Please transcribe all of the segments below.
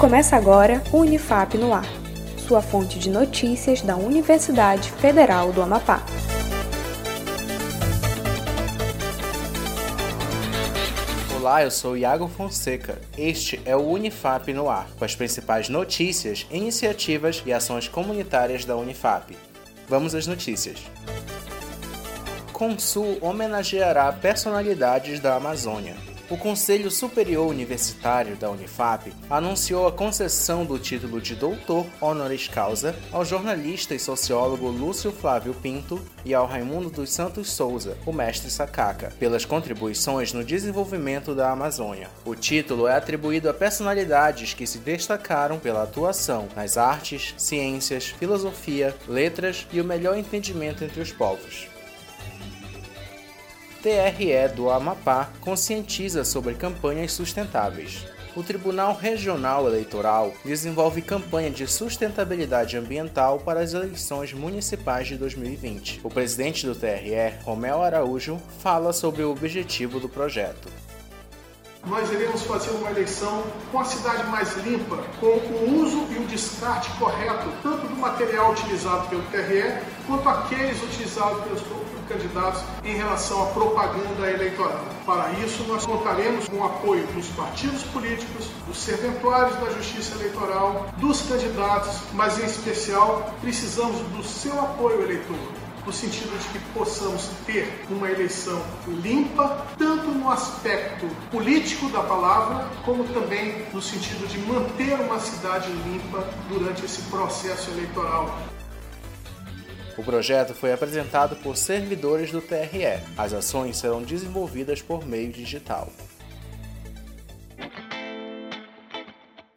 Começa agora o Unifap no Ar, sua fonte de notícias da Universidade Federal do Amapá. Olá, eu sou Iago Fonseca. Este é o Unifap no Ar, com as principais notícias, iniciativas e ações comunitárias da Unifap. Vamos às notícias. Consul homenageará personalidades da Amazônia o Conselho Superior Universitário da Unifap anunciou a concessão do título de doutor honoris causa ao jornalista e sociólogo Lúcio Flávio Pinto e ao Raimundo dos Santos Souza, o mestre Sacaca, pelas contribuições no desenvolvimento da Amazônia. O título é atribuído a personalidades que se destacaram pela atuação nas artes, ciências, filosofia, letras e o melhor entendimento entre os povos. TRE do Amapá conscientiza sobre campanhas sustentáveis. O Tribunal Regional Eleitoral desenvolve campanha de sustentabilidade ambiental para as eleições municipais de 2020. O presidente do TRE, Romel Araújo, fala sobre o objetivo do projeto nós iremos fazer uma eleição com a cidade mais limpa, com o uso e o descarte correto, tanto do material utilizado pelo TRE, quanto aqueles utilizados pelos candidatos em relação à propaganda eleitoral. Para isso, nós contaremos com o apoio dos partidos políticos, dos serventuários da Justiça Eleitoral, dos candidatos, mas em especial precisamos do seu apoio eleitor no sentido de que possamos ter uma eleição limpa, tanto no aspecto político da palavra, como também no sentido de manter uma cidade limpa durante esse processo eleitoral. O projeto foi apresentado por servidores do TRE. As ações serão desenvolvidas por meio digital.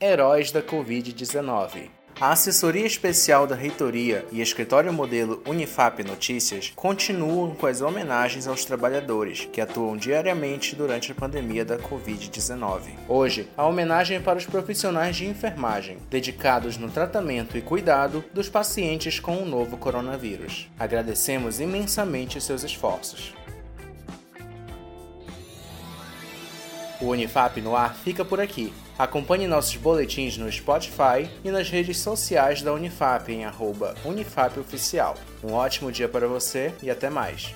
Heróis da Covid-19 a assessoria especial da reitoria e escritório modelo Unifap Notícias continuam com as homenagens aos trabalhadores que atuam diariamente durante a pandemia da Covid-19. Hoje, a homenagem é para os profissionais de enfermagem, dedicados no tratamento e cuidado dos pacientes com o novo coronavírus. Agradecemos imensamente seus esforços. O Unifap no ar fica por aqui. Acompanhe nossos boletins no Spotify e nas redes sociais da Unifap em UnifapOficial. Um ótimo dia para você e até mais.